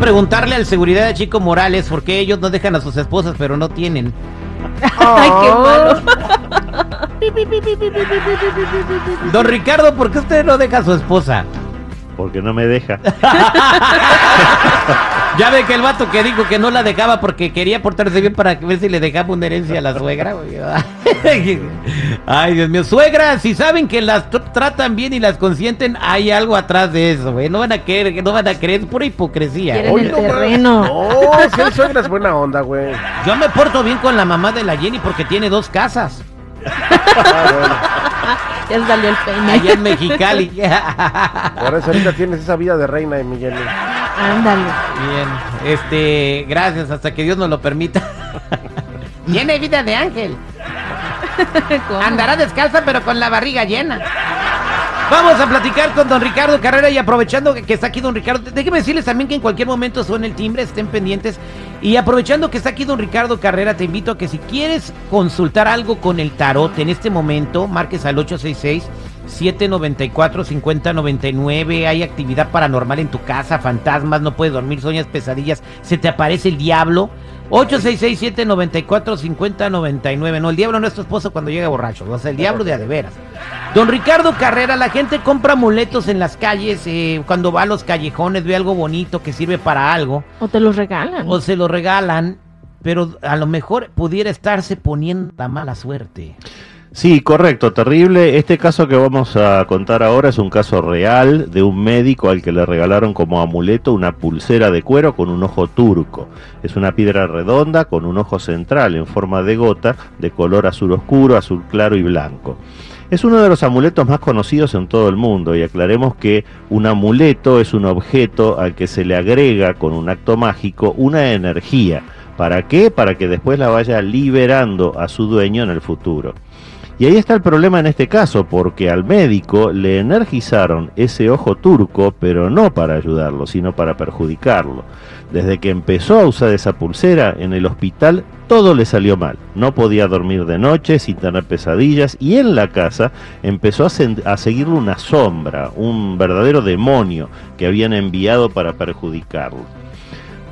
Preguntarle al seguridad de Chico Morales por qué ellos no dejan a sus esposas, pero no tienen. Ay, qué malo. Don Ricardo, ¿por qué usted no deja a su esposa? Porque no me deja. Ya ve que el vato que dijo que no la dejaba porque quería portarse bien para ver si le dejaba una herencia a la suegra. güey. Ay, Dios mío. Suegra, si saben que las tr- tratan bien y las consienten, hay algo atrás de eso, güey. No van a creer, no van a creer, es pura hipocresía. Oye, el no, terreno. No, si el suegra es buena onda, güey. Yo me porto bien con la mamá de la Jenny porque tiene dos casas. Ah, bueno. Ya salió el peine. Allá en Mexicali. Por eso ahorita tienes esa vida de reina de Miguel. Ándale. Bien, este, gracias, hasta que Dios nos lo permita. Tiene vida de ángel. ¿Cómo? Andará descalza pero con la barriga llena. Vamos a platicar con don Ricardo Carrera y aprovechando que que está aquí don Ricardo, déjenme decirles también que en cualquier momento suene el timbre, estén pendientes. Y aprovechando que está aquí don Ricardo Carrera, te invito a que si quieres consultar algo con el tarot en este momento, marques al 866 794 5099. Hay actividad paranormal en tu casa, fantasmas, no puedes dormir, sueñas pesadillas, se te aparece el diablo. 866-794-5099. No, el diablo no es tu esposo cuando llega borracho. O sea, el diablo de a de veras. Don Ricardo Carrera, la gente compra amuletos en las calles. eh, cuando va a los callejones, ve algo bonito que sirve para algo. O te los regalan. O se lo regalan. Pero a lo mejor pudiera estarse poniendo la mala suerte. Sí, correcto, terrible. Este caso que vamos a contar ahora es un caso real de un médico al que le regalaron como amuleto una pulsera de cuero con un ojo turco. Es una piedra redonda con un ojo central en forma de gota de color azul oscuro, azul claro y blanco. Es uno de los amuletos más conocidos en todo el mundo y aclaremos que un amuleto es un objeto al que se le agrega con un acto mágico una energía. ¿Para qué? Para que después la vaya liberando a su dueño en el futuro. Y ahí está el problema en este caso, porque al médico le energizaron ese ojo turco, pero no para ayudarlo, sino para perjudicarlo. Desde que empezó a usar esa pulsera en el hospital, todo le salió mal. No podía dormir de noche sin tener pesadillas y en la casa empezó a, seguirle una sombra, un verdadero demonio que habían enviado para perjudicarlo.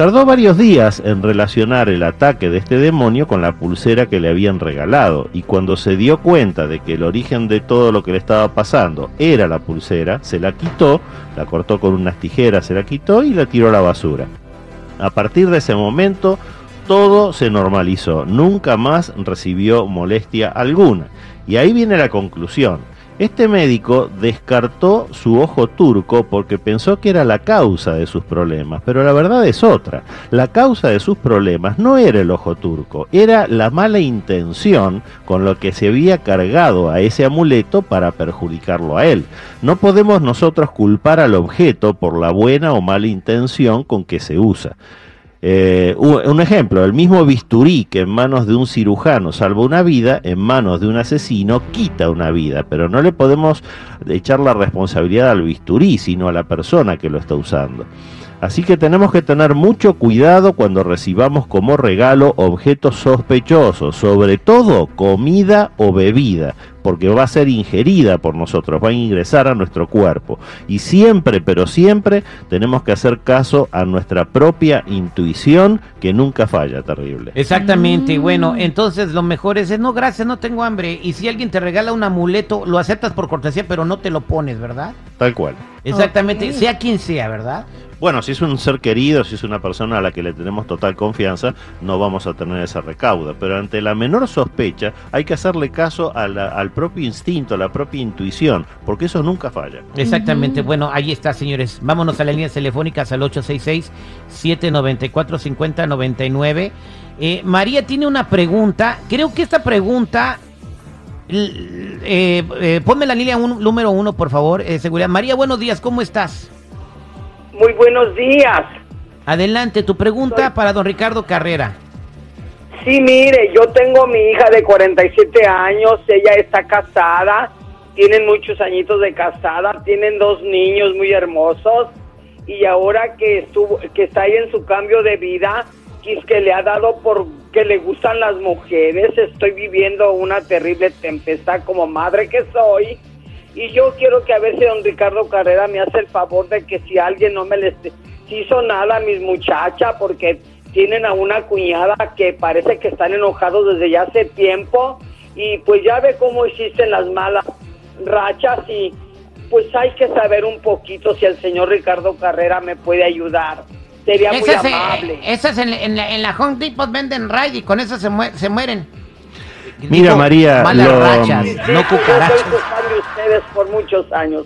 Tardó varios días en relacionar el ataque de este demonio con la pulsera que le habían regalado y cuando se dio cuenta de que el origen de todo lo que le estaba pasando era la pulsera, se la quitó, la cortó con unas tijeras, se la quitó y la tiró a la basura. A partir de ese momento todo se normalizó, nunca más recibió molestia alguna. Y ahí viene la conclusión. Este médico descartó su ojo turco porque pensó que era la causa de sus problemas, pero la verdad es otra. La causa de sus problemas no era el ojo turco, era la mala intención con lo que se había cargado a ese amuleto para perjudicarlo a él. No podemos nosotros culpar al objeto por la buena o mala intención con que se usa. Eh, un ejemplo, el mismo bisturí que en manos de un cirujano salva una vida, en manos de un asesino quita una vida, pero no le podemos echar la responsabilidad al bisturí, sino a la persona que lo está usando. Así que tenemos que tener mucho cuidado cuando recibamos como regalo objetos sospechosos, sobre todo comida o bebida, porque va a ser ingerida por nosotros, va a ingresar a nuestro cuerpo. Y siempre, pero siempre, tenemos que hacer caso a nuestra propia intuición, que nunca falla, terrible. Exactamente, Mm. bueno, entonces lo mejor es, no, gracias, no tengo hambre. Y si alguien te regala un amuleto, lo aceptas por cortesía, pero no te lo pones, ¿verdad? Tal cual. Exactamente, sea quien sea, ¿verdad? Bueno, si es un ser querido, si es una persona a la que le tenemos total confianza, no vamos a tener esa recauda. Pero ante la menor sospecha, hay que hacerle caso a la- al propio instinto, a la propia intuición, porque eso nunca falla. Exactamente, bueno, ahí está, señores. Vámonos a las líneas telefónicas al 866-794-5099. Eh, María tiene una pregunta. Creo que esta pregunta. eh, eh, ponme la línea un- número uno, por favor. eh, seguridad. María, buenos días, ¿cómo estás? Muy buenos días. Adelante, tu pregunta Soy- para don Ricardo Carrera. Sí, mire, yo tengo mi hija de 47 años, ella está casada, tienen muchos añitos de casada, tienen dos niños muy hermosos y ahora que estuvo que está ahí en su cambio de vida, que le ha dado por que le gustan las mujeres. Estoy viviendo una terrible tempestad como madre que soy. Y yo quiero que a ver si don Ricardo Carrera me hace el favor de que si alguien no me les hizo nada a mis muchachas, porque tienen a una cuñada que parece que están enojados desde ya hace tiempo. Y pues ya ve cómo existen las malas rachas y pues hay que saber un poquito si el señor Ricardo Carrera me puede ayudar. Sería muy Esas, eh, amable. esas en, en la, en la Home Depot venden raid y con eso se, mue- se mueren. Mira, María, Malas lo- rachas, Sí, no cucarachas. su fan de ustedes por muchos años.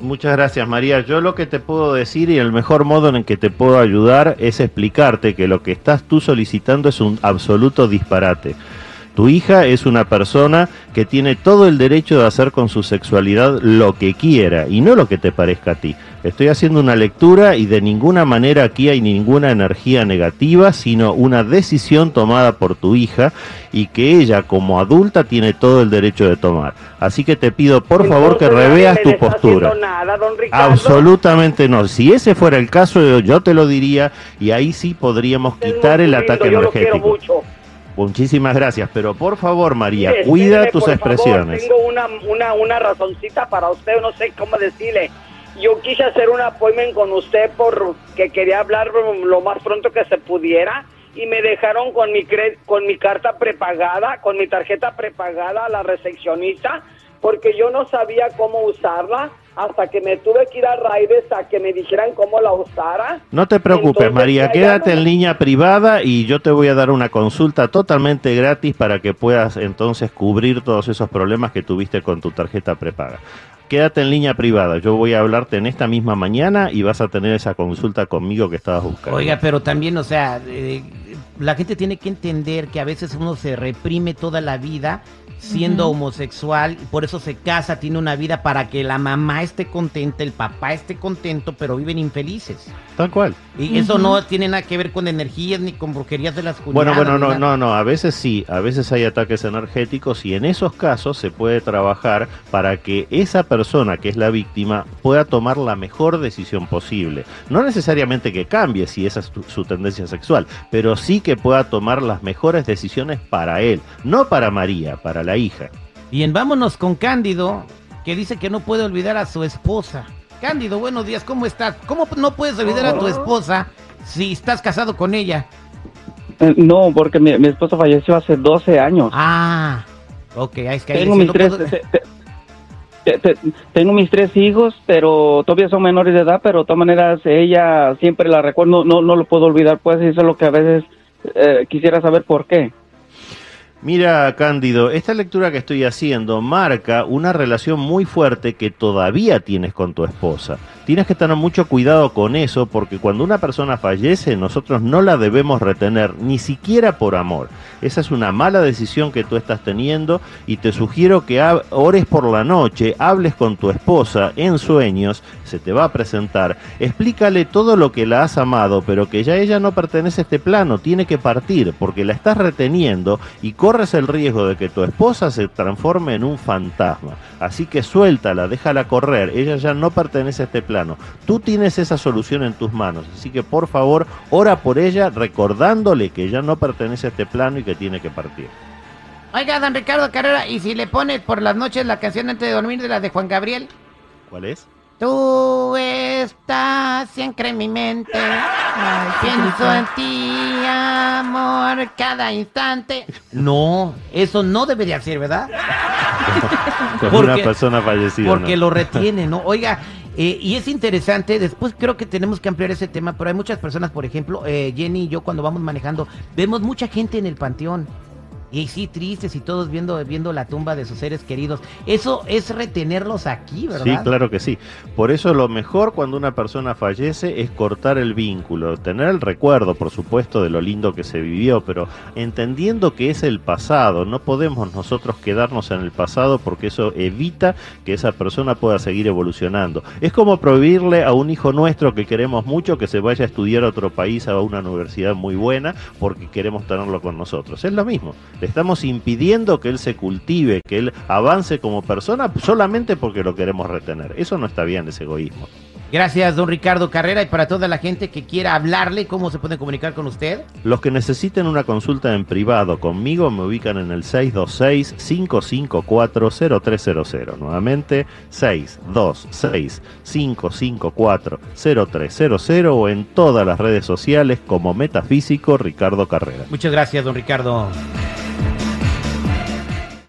Muchas gracias María. Yo lo que te puedo decir y el mejor modo en el que te puedo ayudar es explicarte que lo que estás tú solicitando es un absoluto disparate. Tu hija es una persona que tiene todo el derecho de hacer con su sexualidad lo que quiera y no lo que te parezca a ti. Estoy haciendo una lectura y de ninguna manera aquí hay ninguna energía negativa, sino una decisión tomada por tu hija y que ella como adulta tiene todo el derecho de tomar. Así que te pido por favor que reveas tu postura. nada, don. Absolutamente no. Si ese fuera el caso, yo, te lo diría y ahí sí podríamos es quitar el lindo, ataque energético. Muchísimas gracias, pero por favor, María, cuida tus por expresiones. Favor, tengo una, una, una razoncita para usted, no sé cómo decirle. Yo quise hacer un appointment con usted porque quería hablar lo más pronto que se pudiera y me dejaron con mi cre- con mi carta prepagada, con mi tarjeta prepagada a la recepcionista porque yo no sabía cómo usarla hasta que me tuve que ir a Raides a que me dijeran cómo la usara. No te preocupes, Entonces, María, quédate no- en línea privada y yo te voy a dar una consulta totalmente gratis para que puedas entonces cubrir todos esos problemas que tuviste con tu tarjeta prepaga. Quédate en línea privada, yo voy a hablarte en esta misma mañana y vas a tener esa consulta conmigo que estabas buscando. Oiga, pero también, o sea, eh, la gente tiene que entender que a veces uno se reprime toda la vida siendo homosexual, y por eso se casa, tiene una vida para que la mamá esté contenta, el papá esté contento, pero viven infelices. Tal cual. Y eso no tiene nada que ver con energías ni con brujerías de las cuñadas. Bueno, bueno, no, no, no, a veces sí, a veces hay ataques energéticos y en esos casos se puede trabajar para que esa persona que es la víctima pueda tomar la mejor decisión posible. No necesariamente que cambie si esa es tu- su tendencia sexual, pero sí que pueda tomar las mejores decisiones para él, no para María, para la hija. Bien, vámonos con Cándido, que dice que no puede olvidar a su esposa. Cándido, buenos días, ¿cómo estás? ¿Cómo no puedes olvidar a tu esposa si estás casado con ella? Eh, No, porque mi, mi esposo falleció hace 12 años. Ah, ok, es que ahí tengo mis no tres puedo- te- te- te- te- tengo mis tres hijos, pero todavía son menores de edad, pero de todas maneras ella siempre la recuerdo, no, no, no lo puedo olvidar, pues eso es lo que a veces eh, quisiera saber por qué. Mira, Cándido, esta lectura que estoy haciendo marca una relación muy fuerte que todavía tienes con tu esposa. Tienes que tener mucho cuidado con eso porque cuando una persona fallece nosotros no la debemos retener, ni siquiera por amor. Esa es una mala decisión que tú estás teniendo y te sugiero que ores por la noche, hables con tu esposa en sueños, se te va a presentar, explícale todo lo que la has amado, pero que ya ella no pertenece a este plano, tiene que partir porque la estás reteniendo y corres el riesgo de que tu esposa se transforme en un fantasma. Así que suéltala, déjala correr, ella ya no pertenece a este plano. Tú tienes esa solución en tus manos, así que por favor, ora por ella recordándole que ya no pertenece a este plano y que tiene que partir. Oiga, don Ricardo Carrera, ¿y si le pones por las noches la canción antes de dormir de la de Juan Gabriel? ¿Cuál es? Tú estás siempre en mi mente. Ay, Pienso en ti, amor, cada instante. No, eso no debería ser, ¿verdad? Con Porque- una persona fallecida. Porque ¿no? lo retiene, ¿no? Oiga, eh, y es interesante, después creo que tenemos que ampliar ese tema, pero hay muchas personas, por ejemplo, eh, Jenny y yo cuando vamos manejando, vemos mucha gente en el panteón. Y sí, tristes y todos viendo, viendo la tumba de sus seres queridos. Eso es retenerlos aquí, ¿verdad? Sí, claro que sí. Por eso lo mejor cuando una persona fallece es cortar el vínculo, tener el recuerdo, por supuesto, de lo lindo que se vivió, pero entendiendo que es el pasado, no podemos nosotros quedarnos en el pasado porque eso evita que esa persona pueda seguir evolucionando. Es como prohibirle a un hijo nuestro que queremos mucho que se vaya a estudiar a otro país, a una universidad muy buena, porque queremos tenerlo con nosotros. Es lo mismo. Le estamos impidiendo que él se cultive, que él avance como persona solamente porque lo queremos retener. Eso no está bien, ese egoísmo. Gracias, don Ricardo Carrera. Y para toda la gente que quiera hablarle, ¿cómo se puede comunicar con usted? Los que necesiten una consulta en privado conmigo me ubican en el 626-554-0300. Nuevamente, 626-554-0300 o en todas las redes sociales como Metafísico Ricardo Carrera. Muchas gracias, don Ricardo.